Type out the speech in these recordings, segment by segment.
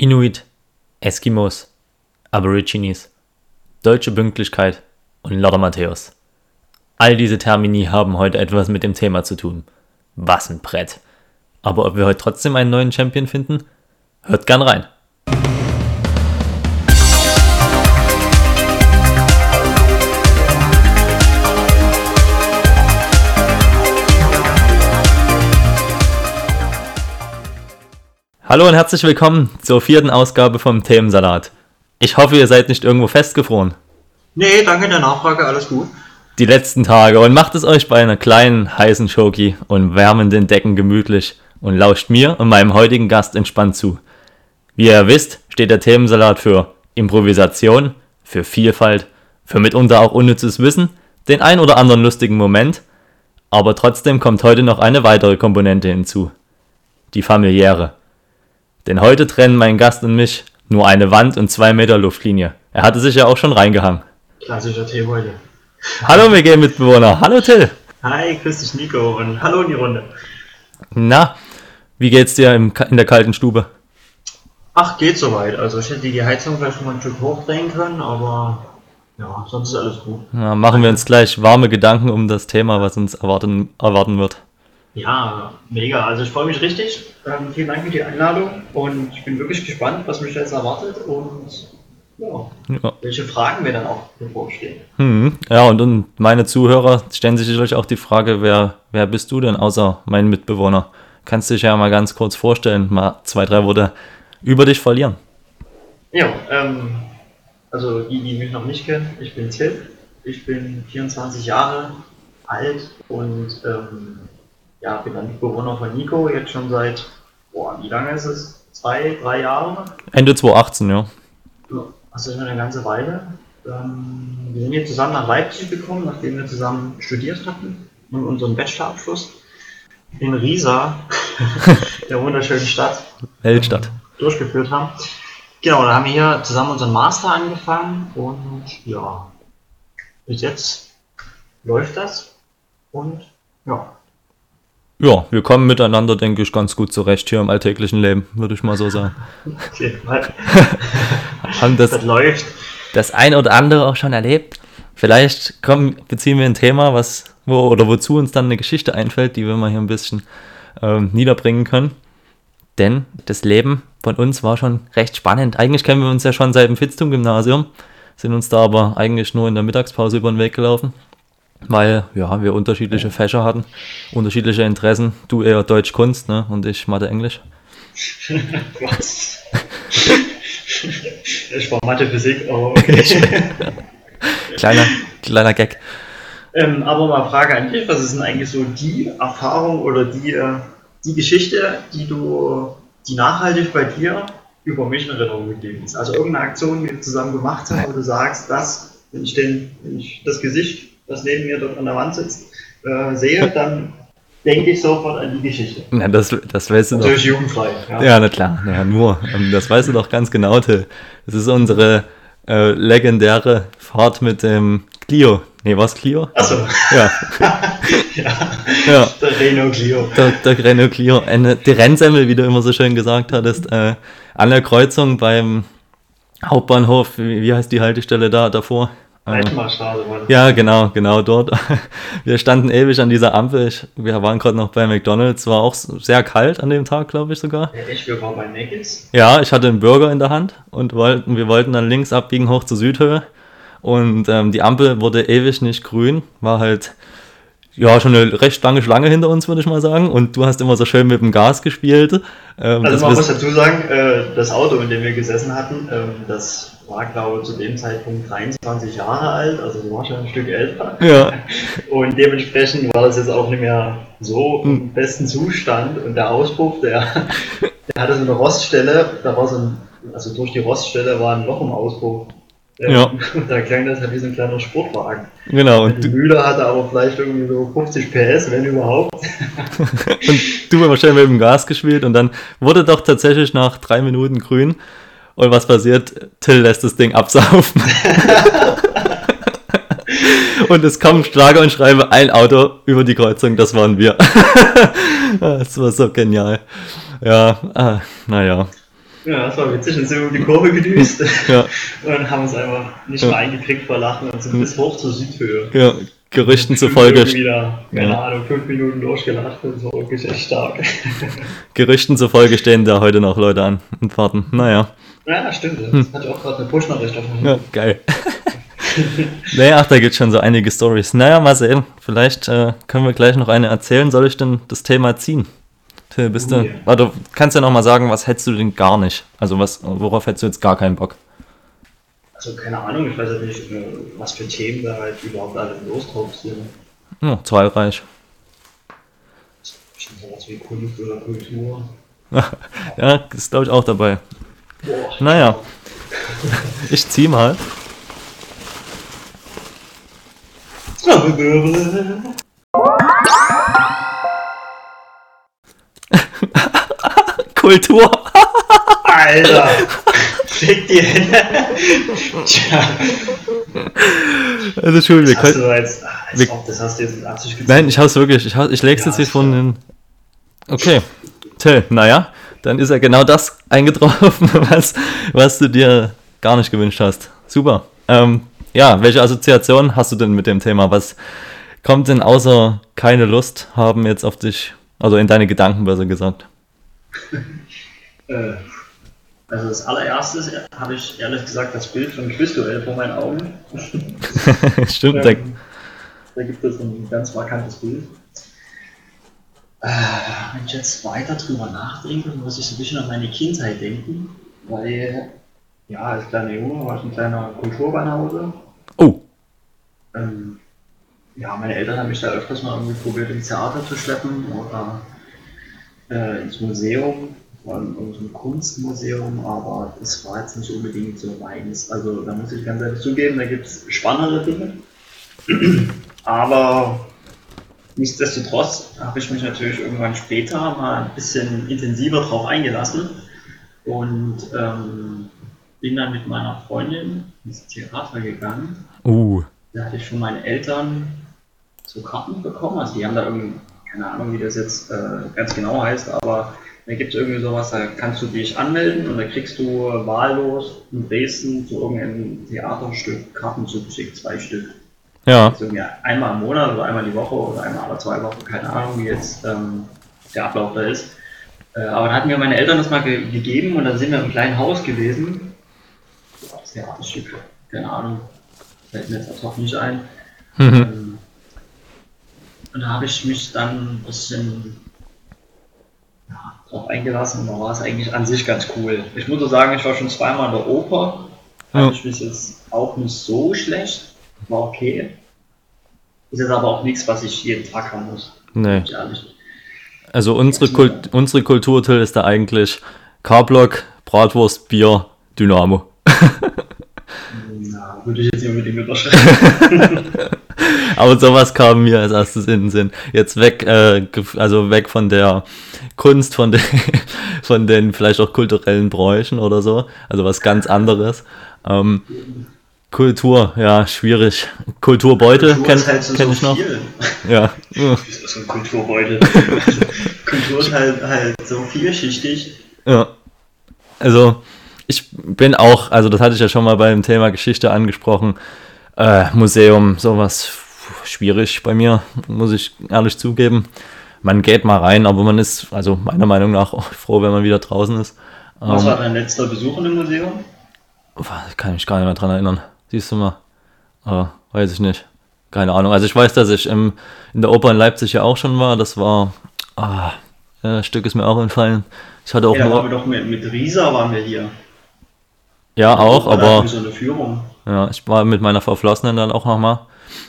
Inuit, Eskimos, Aborigines, deutsche Pünktlichkeit und Lothar Matthäus. All diese Termini haben heute etwas mit dem Thema zu tun. Was ein Brett. Aber ob wir heute trotzdem einen neuen Champion finden? Hört gern rein. Hallo und herzlich willkommen zur vierten Ausgabe vom Themensalat. Ich hoffe, ihr seid nicht irgendwo festgefroren. Nee, danke der Nachfrage, alles gut. Die letzten Tage und macht es euch bei einer kleinen, heißen Schoki und wärmenden Decken gemütlich und lauscht mir und meinem heutigen Gast entspannt zu. Wie ihr wisst, steht der Themensalat für Improvisation, für Vielfalt, für mitunter auch unnützes Wissen, den ein oder anderen lustigen Moment, aber trotzdem kommt heute noch eine weitere Komponente hinzu. Die familiäre. Denn heute trennen mein Gast und mich nur eine Wand und zwei Meter Luftlinie. Er hatte sich ja auch schon reingehangen. Klassischer Teebeute. Hallo WG-Mitbewohner, hallo Till. Hi, grüß dich Nico und hallo in die Runde. Na, wie geht's dir im, in der kalten Stube? Ach, geht soweit. Also ich hätte die Heizung vielleicht schon mal ein Stück hochdrehen können, aber ja, sonst ist alles gut. Na, machen wir uns gleich warme Gedanken um das Thema, was uns erwarten, erwarten wird. Ja, mega. Also ich freue mich richtig. Ähm, vielen Dank für die Einladung und ich bin wirklich gespannt, was mich jetzt erwartet und ja, Ja. welche Fragen mir dann auch bevorstehen. Hm, ja, und, und meine Zuhörer stellen sich sicherlich auch die Frage, wer, wer bist du denn außer mein Mitbewohner? Kannst du dich ja mal ganz kurz vorstellen, mal zwei, drei Worte über dich verlieren. Ja, ähm, also die, die mich noch nicht kennen, ich bin Till, ich bin 24 Jahre alt und ähm, ja, bin dann Mitbewohner von Nico, jetzt schon seit, boah, wie lange ist es? Zwei, drei Jahre? Ende 2018, ja. Ja, Also schon eine ganze Weile. Ähm, wir sind jetzt zusammen nach Leipzig gekommen, nachdem wir zusammen studiert hatten und unseren Bachelorabschluss in Riesa, der wunderschönen Stadt, Weltstadt. durchgeführt haben. Genau, da haben wir hier zusammen unseren Master angefangen und ja, bis jetzt läuft das und ja, Ja, wir kommen miteinander, denke ich, ganz gut zurecht hier im alltäglichen Leben, würde ich mal so sagen. Haben das, das läuft. das ein oder andere auch schon erlebt. Vielleicht kommen, beziehen wir ein Thema, was, wo oder wozu uns dann eine Geschichte einfällt, die wir mal hier ein bisschen ähm, niederbringen können. Denn das Leben von uns war schon recht spannend. Eigentlich kennen wir uns ja schon seit dem Fitztum-Gymnasium, sind uns da aber eigentlich nur in der Mittagspause über den Weg gelaufen, weil ja, wir unterschiedliche Fächer hatten, unterschiedliche Interessen. Du eher Deutsch-Kunst ne? und ich Mathe-Englisch. Was? Ich war Mathe, Physik, aber okay. Kleiner, kleiner Gag. ähm, aber mal Frage an dich, was ist denn eigentlich so die Erfahrung oder die, äh, die Geschichte, die du, die nachhaltig bei dir über mich in Erinnerung geblieben ist? Also irgendeine Aktion, die wir zusammen gemacht haben, wo du sagst, das, wenn ich, den, wenn ich das Gesicht, das neben mir dort an der Wand sitzt, äh, sehe, dann denke ich sofort an die Geschichte. Ja, das, das weißt du doch. Natürlich jugendfrei. Ja. Ja, na klar, ja, nur. Ähm, Das weißt du doch ganz genau, Till. Das ist unsere äh, legendäre Fahrt mit dem Clio. Nee, was Clio? Achso, Ja, ja. ja. Der Renault Clio. Der, der Renault Clio. Eine, die Rennsemmel, wie du immer so schön gesagt hattest, äh, an der Kreuzung beim Hauptbahnhof, wie, wie heißt die Haltestelle da davor? Äh, Mann. ja, genau, genau dort. Wir standen ewig an dieser Ampel. Ich, wir waren gerade noch bei McDonalds. War auch sehr kalt an dem Tag, glaube ich sogar. Ja, echt, wir waren bei Neckis. Ja, ich hatte einen Burger in der Hand und wollten, wir wollten dann links abbiegen hoch zur Südhöhe. Und ähm, die Ampel wurde ewig nicht grün, war halt ja schon eine recht lange Schlange hinter uns, würde ich mal sagen. Und du hast immer so schön mit dem Gas gespielt. Ähm, Also man muss dazu sagen, äh, das Auto, in dem wir gesessen hatten, ähm, das war, glaube ich, zu dem Zeitpunkt 23 Jahre alt, also war schon ein Stück älter. ja, Und dementsprechend war das jetzt auch nicht mehr so Hm. im besten Zustand. Und der Auspuff, der, der hatte so eine Roststelle, da war so ein, also durch die Roststelle war ein Loch im Auspuff. Ähm, Ja. Und da klang das halt wie so ein kleiner Sportwagen. genau. Und Die Mühle hatte aber vielleicht irgendwie so 50 PS, wenn überhaupt. und du immer schön mit dem Gas gespielt. Und dann wurde doch tatsächlich nach drei Minuten grün. Und was passiert? Till lässt das Ding absaufen. Und es kam Schlager und Schreibe ein Auto über die Kreuzung, das waren wir. das war so genial. Ja, ah, naja. Ja, das war witzig und sind um die Kurve gedüst Ja, und haben uns einfach nicht Ja. mehr eingekriegt vor Lachen und sind bis hoch zur Südhöhe. ja. Gerüchten zufolge, da, keine Ja. Ahnung, fünf Minuten durchgelacht und so, wirklich echt stark. Gerüchten zufolge stehen da heute noch Leute an und warten. Naja, ja, stimmt. Das hatte ich auch gerade eine Push-Nachricht auf dem ja, geil. naja, ach, da gibt schon so einige Stories. Naja, mal sehen. Vielleicht äh, können wir gleich noch eine erzählen. Soll ich denn das Thema ziehen? Till, bist Oh, du, ja. warte, kannst ja noch mal sagen, was hättest du denn gar nicht? Also was, worauf hättest du jetzt gar keinen Bock? Also keine Ahnung, ich weiß ja nicht, äh, was für Themen da halt überhaupt alle los drauf sind. Ja, zahlreich. Schon sowas wie Kunst oder Kultur. Ja, ist glaube ich auch dabei. Boah. Naja, ich zieh mal. Kultur. Alter! Fick die Hände! Tja, Also Entschuldigung, wir können, Als wir- ob, das hast du jetzt mit Absicht gezogen. Nein, ich hau's wirklich. Ich, ich leg's Ja, jetzt hier von den. Okay. Till, naja, dann ist ja genau das eingetroffen, was, was du dir gar nicht gewünscht hast. Super. Ähm, ja, welche Assoziation hast du denn mit dem Thema? Was kommt denn außer keine Lust haben jetzt auf dich, also in deine Gedanken besser gesagt? Äh, also das allererste habe ich ehrlich gesagt das Bild von Quizduell vor meinen Augen. Stimmt, Ähm, da gibt es ein ganz markantes Bild. Äh, wenn ich jetzt weiter drüber nachdenke, muss ich so ein bisschen an meine Kindheit denken, weil, ja, als kleiner Junge war ich ein kleiner Kulturbanause. oh, Ähm, ja, meine Eltern haben mich da öfters mal irgendwie probiert, ins Theater zu schleppen oder äh, ins Museum, vor allem in so ein Kunstmuseum, aber das war jetzt nicht unbedingt so meins. Also da muss ich ganz ehrlich zugeben, da gibt es spannendere Dinge. aber nichtsdestotrotz habe ich mich natürlich irgendwann später mal ein bisschen intensiver drauf eingelassen und ähm, bin dann mit meiner Freundin ins Theater gegangen uh, da hatte ich von meinen Eltern so Karten bekommen. Also die haben da irgendwie, keine Ahnung, wie das jetzt äh, ganz genau heißt, aber da gibt es irgendwie sowas, da kannst du dich anmelden und da kriegst du wahllos in Dresden zu irgendeinem Theaterstück Karten zugeschickt, zwei Stück. Ja, Also einmal im Monat oder einmal die Woche oder einmal alle zwei Wochen, keine Ahnung, wie jetzt ähm, der Ablauf da ist. Äh, aber da hatten mir meine Eltern das mal ge gegeben und dann sind wir im kleinen Haus gewesen. War das Theaterstück? Keine Ahnung. Fällt mir jetzt ad hoc nicht ein. mhm. Ähm, und da habe ich mich dann ein bisschen ja, drauf eingelassen und da war es eigentlich an sich ganz cool. Ich muss so sagen, ich war schon zweimal in der Oper. Ja. Fand ich mich jetzt auch nicht so schlecht. War okay. Ist jetzt aber auch nichts, was ich jeden Tag haben muss. nee. Also unsere, Kult, unsere Kultur, Till, ist da eigentlich K-Block, Bratwurst, Bier, Dynamo. Na, würde ich jetzt nicht unbedingt unterschreiben. Aber sowas kam mir als erstes in den Sinn. Jetzt weg, äh, also weg von der Kunst, von den, von den vielleicht auch kulturellen Bräuchen oder so. Also was ganz anderes. Ähm, Kultur, ja, schwierig. Kulturbeutel ist halt so, kenn so ich noch. viel. Ja. Das ist so ein Kulturbeutel. Kultur ist halt, halt so vielschichtig. Ja. Also, ich bin auch, also das hatte ich ja schon mal beim Thema Geschichte angesprochen. Äh, Museum, sowas schwierig bei mir, muss ich ehrlich zugeben. Man geht mal rein, aber man ist, also meiner Meinung nach, auch froh, wenn man wieder draußen ist. Was Ähm, war dein letzter Besuch in dem Museum? kann ich gar nicht mehr dran erinnern. Siehst du mal. Aber weiß ich nicht. Keine Ahnung. Also ich weiß, dass ich im, in der Oper in Leipzig ja auch schon war. Das war, ah, äh, Stück ist mir auch entfallen. Ich hatte auch Ja, waren nur, wir doch mit, mit Risa waren wir hier. ja auch, aber so eine Führung. Ja, ich war mit meiner Verflossenen dann auch nochmal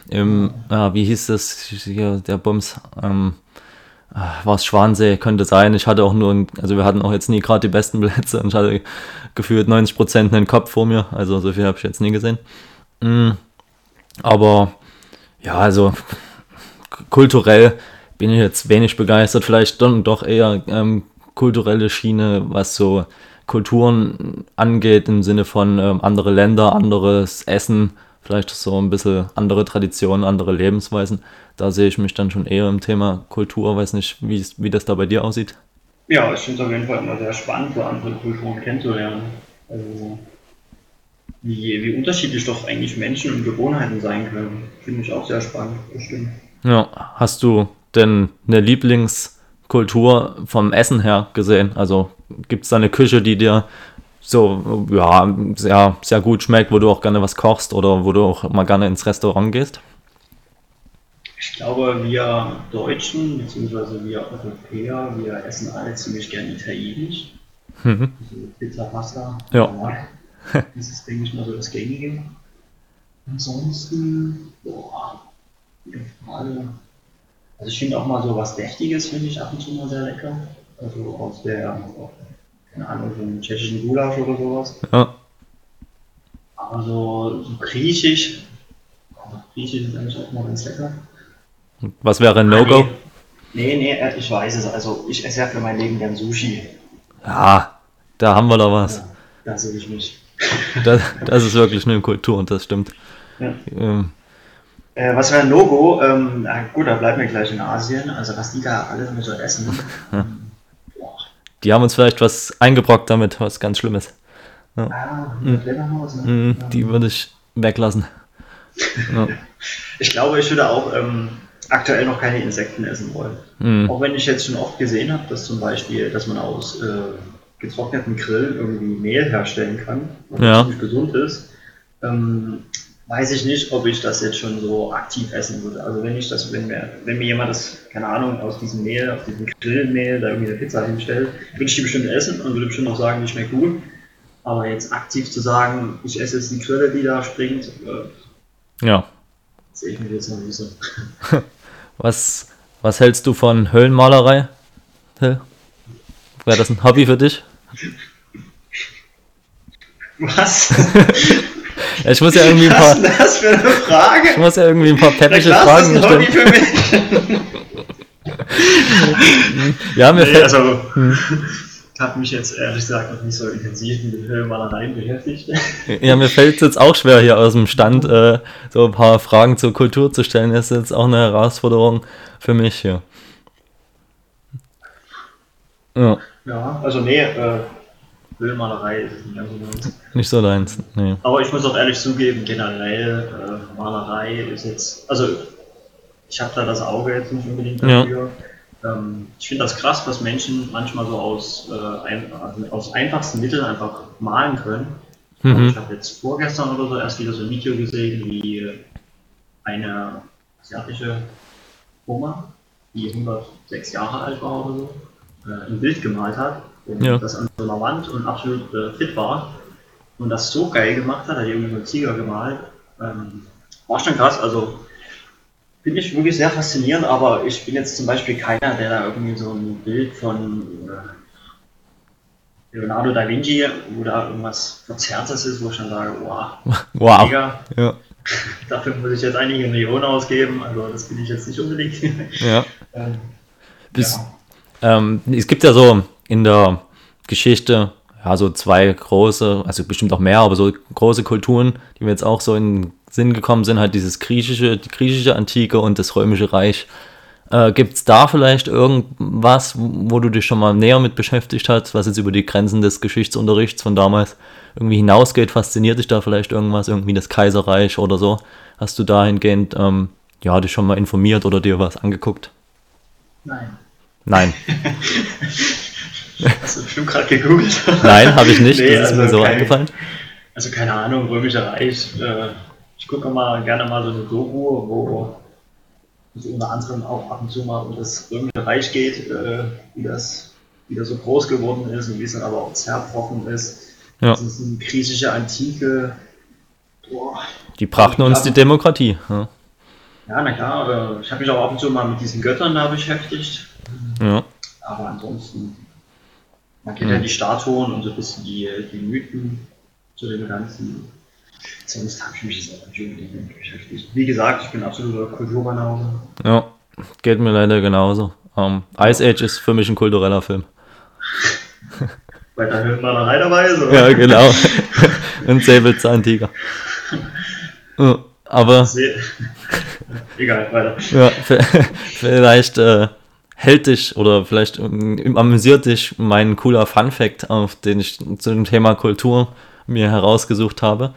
im, ja, wie hieß das, hier, der Bums, ähm, war es Schwansee, könnte sein. Ich hatte auch nur, also wir hatten auch jetzt nie gerade die besten Plätze und ich hatte gefühlt 90% einen Kopf vor mir, also so viel habe ich jetzt nie gesehen. Mm, aber ja, also kulturell bin ich jetzt wenig begeistert, vielleicht dann doch eher ähm, kulturelle Schiene, was so Kulturen angeht, im Sinne von ähm, andere Länder, anderes Essen, vielleicht so ein bisschen andere Traditionen, andere Lebensweisen. Da sehe ich mich dann schon eher im Thema Kultur, weiß nicht, wie, wie das da bei dir aussieht. Ja, ich finde es auf jeden Fall immer sehr spannend, so andere Kulturen kennenzulernen. Also, wie, wie unterschiedlich doch eigentlich Menschen und Gewohnheiten sein können. Finde ich auch sehr spannend, bestimmt. Ja, hast du denn eine Lieblingskultur vom Essen her gesehen? Also gibt es da eine Küche, die dir so ja, sehr, sehr gut schmeckt, wo du auch gerne was kochst oder wo du auch mal gerne ins Restaurant gehst? Ich glaube, wir Deutschen bzw. wir Europäer, wir essen alle ziemlich gern italienisch. Mhm. Also Pizza, Pasta. Ja. Das ist, denke ich mal, so das Gängige. Ansonsten, boah, gute Frage. Also ich finde auch mal so was Deftiges, finde ich ab und zu mal sehr lecker. Also aus der, keine Ahnung, so einem tschechischen Gulasch oder sowas. Ja. Aber so, so griechisch, griechisch ist eigentlich auch mal ganz lecker. Was wäre ein No-Go? Nee, nee, nee, ich weiß es. Also ich esse ja für mein Leben gern Sushi. Ja, da haben wir doch was. Ja, da sehe ich mich. Das, das ist wirklich eine Kultur und das stimmt. Ja. Ähm. Äh, was wäre ein No-Go? Ähm, gut, da bleiben wir gleich in Asien. Also was die da alles mit so essen. Ja. Die haben uns vielleicht was eingebrockt damit, was ganz Schlimmes. Ja. Ah, mhm. mhm. Die würde ich weglassen. Ja. Ich glaube, ich würde auch ähm, aktuell noch keine Insekten essen wollen. Mhm. Auch wenn ich jetzt schon oft gesehen habe, dass zum Beispiel, dass man aus äh, getrockneten Grillen irgendwie Mehl herstellen kann, was ja. ziemlich gesund ist, ähm, weiß ich nicht, ob ich das jetzt schon so aktiv essen würde. Also wenn ich das, wenn mir, wenn mir jemand das, keine Ahnung, aus diesem Mehl, aus diesem Grillmehl da irgendwie eine Pizza hinstellt, würde ich die bestimmt essen und würde bestimmt auch sagen, die schmeckt gut. Aber jetzt aktiv zu sagen, ich esse jetzt die Grille, die da springt, äh, ja. sehe ich mir jetzt noch nicht so. Was, was hältst du von Höhlenmalerei? Wäre das ein Hobby für dich? Was? ich muss ja irgendwie ein paar. Was ist das für eine Frage? Ich muss ja irgendwie ein paar peppische Fragen stellen. Ist ein für mich. ja, mir nee, fällt. Also, hm habe mich jetzt ehrlich gesagt noch nicht so intensiv mit Höhlenmalereien beschäftigt. Ja, mir fällt es jetzt auch schwer, hier aus dem Stand äh, so ein paar Fragen zur Kultur zu stellen. Das ist jetzt auch eine Herausforderung für mich hier. Ja, ja also nee, äh, Höhlenmalerei ist nicht so deins. Nicht so deins, nee. Aber ich muss auch ehrlich zugeben, generell, äh, Malerei ist jetzt, also ich habe da das Auge jetzt nicht unbedingt dafür. Ja ähm, ich finde das krass, was Menschen manchmal so aus, äh, ein, also aus einfachsten Mitteln einfach malen können. Mhm. Ich habe jetzt vorgestern oder so erst wieder so ein Video gesehen, wie eine asiatische Oma, die 106 Jahre alt war oder so, äh, ein Bild gemalt hat und ja. das an so einer Wand und absolut äh, fit war und das so geil gemacht hat, hat irgendwie so einen Tiger gemalt. Ähm, war schon krass, also Finde ich wirklich sehr faszinierend, aber ich bin jetzt zum Beispiel keiner, der da irgendwie so ein Bild von äh, Leonardo da Vinci, wo da irgendwas Verzerrtes ist, wo ich dann sage, wow, wow. mega. Ja. Dafür muss ich jetzt einige Millionen ausgeben, also das bin ich jetzt nicht unbedingt. Ja. ähm, ja. Ähm, es gibt ja so in der Geschichte ja, so zwei große, also bestimmt auch mehr, aber so große Kulturen, die mir jetzt auch so in Sinn gekommen sind, halt dieses griechische, die griechische Antike und das römische Reich. Äh, Gibt es da vielleicht irgendwas, wo du dich schon mal näher mit beschäftigt hast, was jetzt über die Grenzen des Geschichtsunterrichts von damals irgendwie hinausgeht? Fasziniert dich da vielleicht irgendwas, irgendwie das Kaiserreich oder so? Hast du dahingehend ähm, ja, dich schon mal informiert oder dir was angeguckt? Nein. Nein. Hast du bestimmt gerade gegoogelt? Nein, habe ich nicht. Nee, das ist also mir so kein, eingefallen. Also keine Ahnung, Römischer Reich. Äh, ich gucke mal gerne mal so eine Doku, wo es unter anderem auch ab und zu mal um das Römische Reich geht, äh, wie das wieder so groß geworden ist und wie es dann aber auch zerbrochen ist. Ja. Das ist eine griechische Antike. Boah. Die brachten uns die Demokratie. Ja. ja, na klar. Äh, ich habe mich auch ab und zu mal mit diesen Göttern da beschäftigt. Ja. Aber ansonsten, man kennt ja, ja die Statuen und so ein bisschen die, die Mythen zu dem Ganzen. Sonst habe ich mich jetzt auch nicht unbedingt beschäftigt. Wie gesagt, ich bin absoluter Kulturbanause. Ja, geht mir leider genauso. Um, ähm, Ice Age ist für mich ein kultureller Film. Weil da hört man dabei dabei ist, oder? Ja, genau. ein Säbelzahntiger. Aber. Egal, weiter. Ja, vielleicht äh, hält dich oder vielleicht ähm, amüsiert dich mein cooler Fun Fact, auf den ich zu dem Thema Kultur mir herausgesucht habe.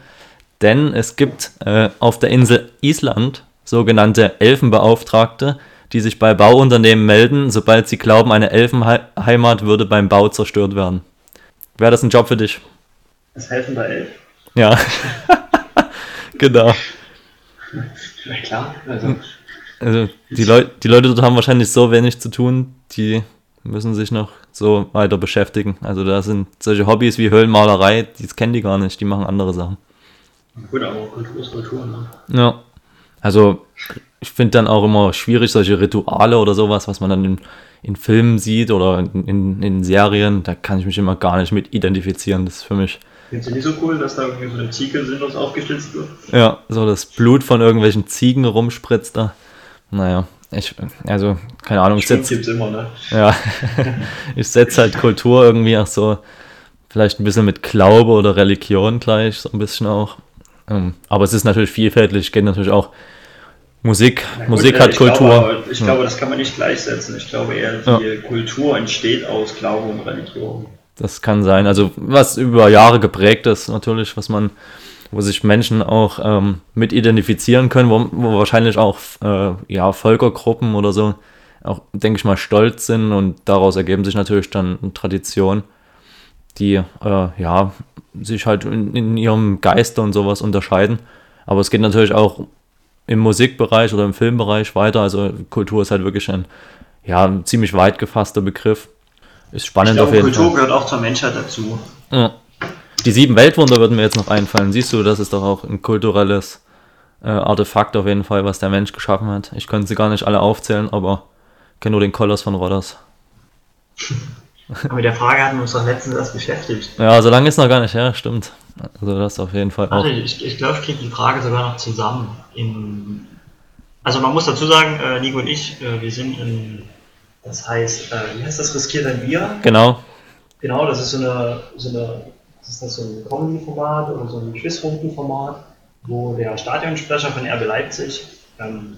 Denn es gibt äh, auf der Insel Island sogenannte Elfenbeauftragte, die sich bei Bauunternehmen melden, sobald sie glauben, eine Elfenheimat würde beim Bau zerstört werden. Wäre das ein Job für dich? Das Helfen bei Elf? Ja. genau. Ja, klar. Also, Also die, Leu die Leute dort haben wahrscheinlich so wenig zu tun, die müssen sich noch so weiter beschäftigen. Also da sind solche Hobbys wie Höhlenmalerei, die kennen die gar nicht, die machen andere Sachen. gut, aber Kultur ist Kultur, ne? Ja. Also ich finde dann auch immer schwierig, solche Rituale oder sowas, was man dann in, in Filmen sieht oder in, in, in Serien, da kann ich mich immer gar nicht mit identifizieren. Das ist für mich, Findest du nicht so cool, dass da irgendwie so eine Ziege sinnlos aufgeschlitzt wird? ja, so das Blut von irgendwelchen Ziegen rumspritzt da. Naja, ich, also, keine Ahnung, ich Stimmt, setze gibt's immer, ne? Ja, ich setze halt Kultur irgendwie auch so, vielleicht ein bisschen mit Glaube oder Religion gleich, so ein bisschen auch. Ähm, Aber es ist natürlich vielfältig, geht natürlich auch Musik, gut, Musik äh, hat ich Kultur. Glaube, ich Ja. glaube, das kann man nicht gleichsetzen. Ich glaube eher, die Kultur entsteht aus Glaube und Religion. Das kann sein. Also was über Jahre geprägt ist, natürlich, was man, wo sich Menschen auch ähm, mit identifizieren können, wo, wo wahrscheinlich auch äh, ja, Völkergruppen oder so auch, denke ich mal, stolz sind und daraus ergeben sich natürlich dann Traditionen, die äh, ja sich halt in, in ihrem Geiste und sowas unterscheiden. Aber es geht natürlich auch im Musikbereich oder im Filmbereich weiter. Also Kultur ist halt wirklich ein ja, ein ziemlich weit gefasster Begriff. Ist Ich spannend glaube, auf jeden Kultur Fall. gehört auch zur Menschheit dazu. Ja. Die sieben Weltwunder würden mir jetzt noch einfallen. Siehst du, das ist doch auch ein kulturelles äh, Artefakt auf jeden Fall, was der Mensch geschaffen hat. Ich könnte sie gar nicht alle aufzählen, aber kenne nur den Koloss von Rhodos. Aber mit der Frage hatten wir uns doch letztens erst beschäftigt. Ja, so lange ist noch gar nicht her, stimmt. Also das auf jeden Fall auch. Warte, ich, ich glaube, ich kriege die Frage sogar noch zusammen. In, also man muss dazu sagen, äh, Nico und ich, äh, wir sind in, das heißt, äh, wie heißt das, riskiert ein Bier? Genau, Genau, das ist so eine, so eine ist das so ein Comedy-Format oder so ein Quizrunden-Format, wo der Stadionsprecher von RB Leipzig ähm,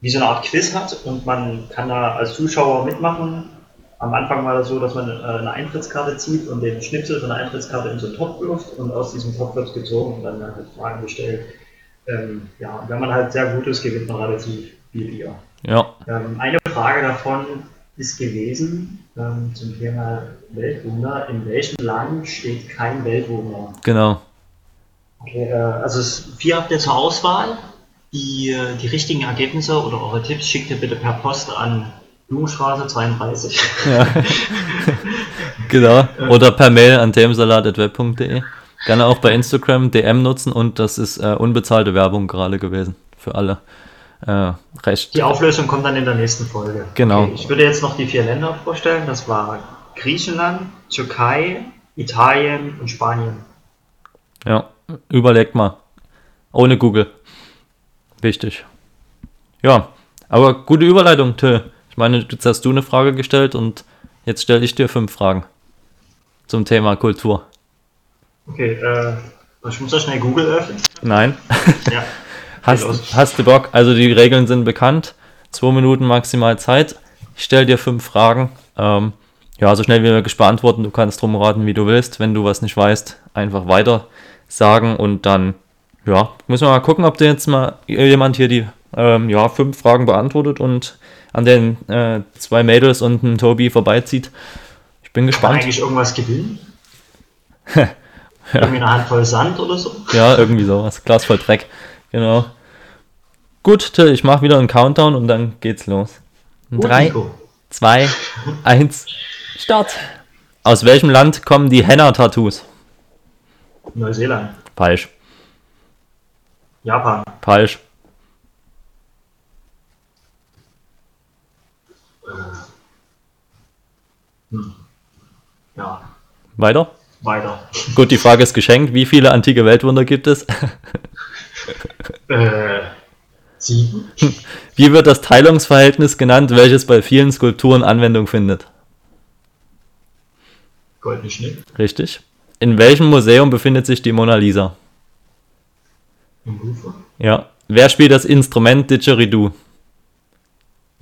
wie so eine Art Quiz hat und man kann da als Zuschauer mitmachen. Am Anfang war das so, dass man äh, eine Eintrittskarte zieht und den Schnipsel von der Eintrittskarte in so einen Topf wirft und aus diesem Topf wird gezogen und dann werden halt Fragen gestellt. Ähm, ja, wenn man halt sehr gut ist, gewinnt man relativ viel Bier. ja. Ähm, eine Frage davon ist gewesen ähm, zum Thema Weltwunder. In welchem Land steht kein Weltwunder? Genau. Okay, äh, also es, vier habt ihr zur Auswahl. Die, äh, die richtigen Ergebnisse oder eure Tipps schickt ihr bitte per Post an Blumenstraße 32. Ja. genau. Oder per Mail an themensalat.web.de. Gerne auch bei Instagram DM nutzen und das ist äh, unbezahlte Werbung gerade gewesen. Für alle. Äh, recht. Die Auflösung kommt dann in der nächsten Folge. Genau. Okay, ich würde jetzt noch die vier Länder vorstellen. Das war Griechenland, Türkei, Italien und Spanien. Ja, überlegt mal. Ohne Google. Wichtig. Ja, aber gute Überleitung, Till. Ich meine, jetzt hast du eine Frage gestellt und jetzt stelle ich dir fünf Fragen zum Thema Kultur. Okay, äh, ich muss da schnell Google öffnen. Nein. Ja. Hast, hast du Bock? Also die Regeln sind bekannt. Zwei Minuten maximal Zeit. Ich stelle dir fünf Fragen. Ähm, ja, so schnell wie möglich beantworten. Du kannst drum raten, wie du willst. Wenn du was nicht weißt, einfach weiter sagen und dann, ja, müssen wir mal gucken, ob dir jetzt mal jemand hier die ähm, ja, fünf Fragen beantwortet und an den äh, zwei Mädels und einen Tobi vorbeizieht. Ich bin Kann gespannt. eigentlich irgendwas gewinnen? Irgendwie eine Handvoll Sand oder so? Ja, irgendwie sowas. Glas voll Dreck. Genau. Gut, Till, ich mache wieder einen Countdown und dann geht's los. Gut, Drei, Nico. zwei, eins, Start. Aus welchem Land kommen die Henna-Tattoos? Neuseeland. Falsch. Japan. Falsch. Ja. Weiter? Weiter. Gut, die Frage ist geschenkt. Wie viele antike Weltwunder gibt es? Äh, sieben? Wie wird das Teilungsverhältnis genannt, welches bei vielen Skulpturen Anwendung findet? Goldene Schnitt. Richtig. In welchem Museum befindet sich die Mona Lisa? Im Louvre. Ja. Wer spielt das Instrument Didgeridoo?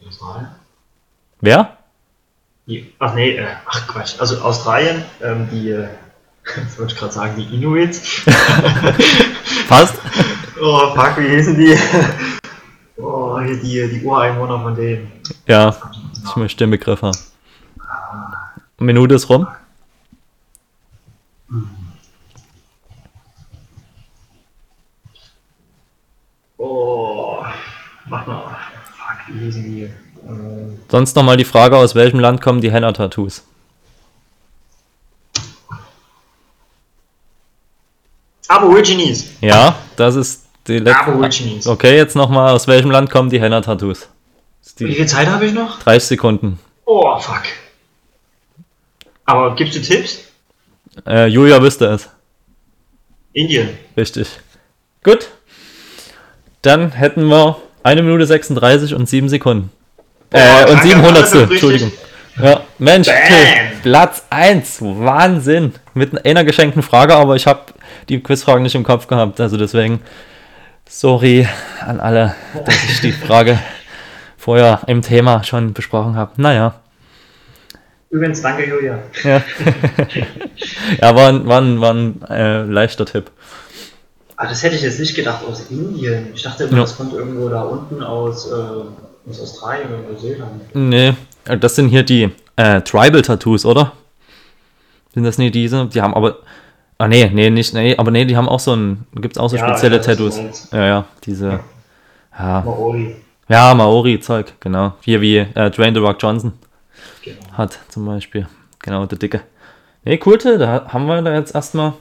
Das war Wer? Die, ach nee, äh, ach Quatsch. Also Australien, ähm, die, äh, jetzt wollte ich gerade sagen, die Inuits. Passt? oh, fuck, wie hießen die? Hier die, die Ureinwohner von denen. Ja, ich möchte den Begriff haben. Minute ist rum. Oh, mach mal. Fuck, wie hießen die? Ähm, Sonst nochmal die Frage, aus welchem Land kommen die Henna-Tattoos? Aborigines. Ja, das ist die. Aborigines. Okay, jetzt nochmal, aus welchem Land kommen die Henna-Tattoos? Wie viel Zeit habe ich noch? 30 Sekunden. Oh, fuck. Aber gibst du Tipps? Äh, Julia wüsste es. Indien. Richtig. Gut. Dann hätten wir 1 Minute 36 und 7 Sekunden. Boah, Äh, und danke, 700. alles richtig. Entschuldigung. Ja, Mensch. Till, Platz 1. Wahnsinn. Mit einer geschenkten Frage, aber ich habe die Quizfragen nicht im Kopf gehabt. Also deswegen, sorry an alle, dass ich die Frage vorher im Thema schon besprochen habe. Naja. Übrigens, danke, Julia. Ja, ja war, ein- war, ein- war ein äh, leichter Tipp. Ah, das hätte ich jetzt nicht gedacht aus Indien. Ich dachte immer, Ja. das kommt irgendwo da unten aus, äh, aus Australien oder Neuseeland. Nee, das sind hier die äh, Tribal-Tattoos, oder? Sind das nicht diese? Die haben aber. Ah, nee, nee, nicht, nee, aber nee, die haben auch so ein. Gibt es auch so Ja, spezielle ja, Tattoos. Ja, ja, diese. Ja, Maori. ja Maori-Zeug, genau. Hier wie äh, Dwayne The Rock Johnson Genau. hat zum Beispiel. Genau, der Dicke. Nee, cool, da haben wir da jetzt erstmal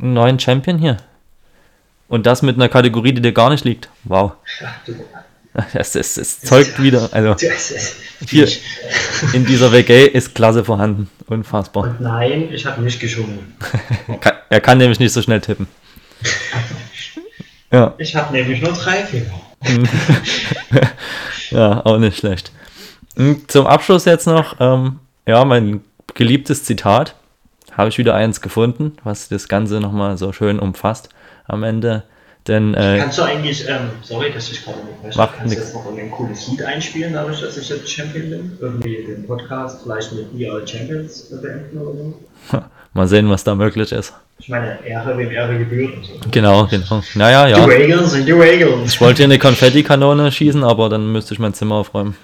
einen neuen Champion hier. Und das mit einer Kategorie, die dir gar nicht liegt. Wow. Ja, du, Das, das, das zeugt wieder. Also Hier. in dieser WG ist Klasse vorhanden. Unfassbar. Und nein, ich habe nicht geschummelt. Kann- Er kann nämlich nicht so schnell tippen. Ja, Ich habe nämlich nur drei Finger. ja, auch nicht schlecht. Und Zum Abschluss jetzt noch, ähm, ja, mein geliebtes Zitat. Habe ich wieder eins gefunden, was das Ganze nochmal so schön umfasst am Ende. Denn, äh, Kannst du eigentlich, ähm, sorry, dass ich gerade unterbreche, Macht kannst du nix. jetzt noch ein cooles Lied einspielen, dadurch, dass ich jetzt Champion bin? Irgendwie den Podcast vielleicht mit We Are Champions beenden oder so? mal sehen, was da möglich ist. Ich meine, Ehre, wem Ehre gebührt und so. Genau, genau. Naja, Die ja. Wagons sind die Wagons. Ich wollte hier eine Konfettikanone schießen, aber dann müsste ich mein Zimmer aufräumen.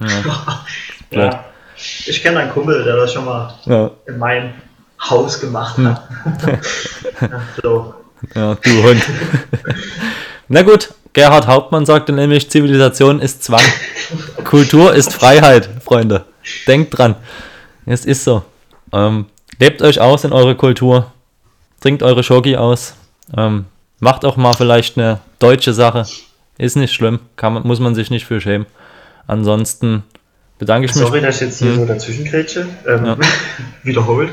Ja. Ja. Ich kenne einen Kumpel, der das schon mal ja, in meinem Haus gemacht hat. ja, so. Ja du Hund. Na gut, Gerhard Hauptmann sagte nämlich, Zivilisation ist Zwang. Kultur ist Freiheit, Freunde. Denkt dran. Es ist so. Ähm, lebt euch aus in eure Kultur. Trinkt eure Schoki aus. Ähm, macht auch mal vielleicht eine deutsche Sache. Ist nicht schlimm. Kann man, muss man sich nicht für schämen. Ansonsten bedanke ich mich. Sorry, dass ich jetzt hier so dazwischen grätsche. Ähm, Ja. wiederholt.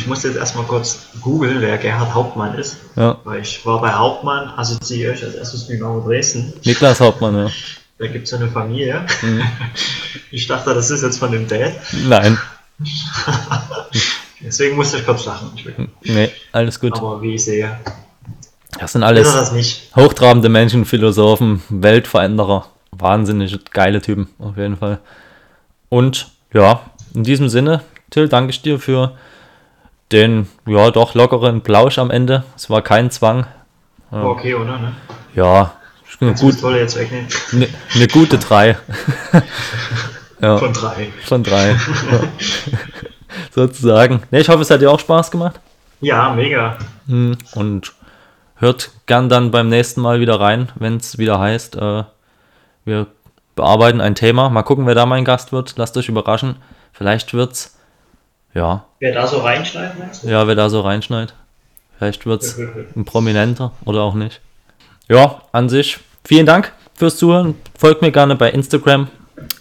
Ich muss jetzt erstmal kurz googeln, wer Gerhard Hauptmann ist. Ja, Weil ich war bei Hauptmann, assoziiere ich als erstes mit Dynamo Dresden. Niklas Hauptmann, ja. Da gibt es eine Familie. Mhm. Ich dachte, das ist jetzt von dem Dad. Nein, Deswegen musste ich kurz lachen. Nee, alles gut. Aber wie ich sehe, Das sind alles das nicht. hochtrabende Menschen, Philosophen, Weltveränderer. Wahnsinnig geile Typen, auf jeden Fall. Und ja, in diesem Sinne, Till, danke ich dir für den, ja, doch lockeren Plausch am Ende. Es war kein Zwang. War Okay, oder? Ne? Ja, eine, gut, eine, eine gute drei. ja, Von drei. von drei. Ja. Sozusagen. Ne, ich hoffe, es hat dir auch Spaß gemacht. Ja, mega. Hm, Und hört gern dann beim nächsten Mal wieder rein, wenn es wieder heißt, äh, wir bearbeiten ein Thema. Mal gucken, wer da mein Gast wird. Lasst euch überraschen. Vielleicht wird's, ja, Wer da so reinschneidet, meinst du? ja, wer da so reinschneidet. Vielleicht wird's ein Prominenter oder auch nicht. Ja, an sich, vielen Dank fürs Zuhören. Folgt mir gerne bei Instagram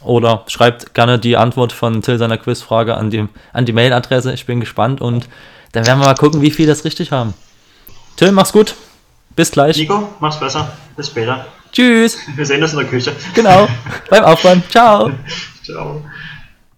oder schreibt gerne die Antwort von Till seiner Quizfrage an die, an die Mailadresse. Ich bin gespannt und dann werden wir mal gucken, wie viel das richtig haben. Till, mach's gut. Bis gleich. Nico, mach's besser. Bis später. Tschüss. Wir sehen uns in der Küche. Genau. Beim Aufräumen. Ciao. Ciao.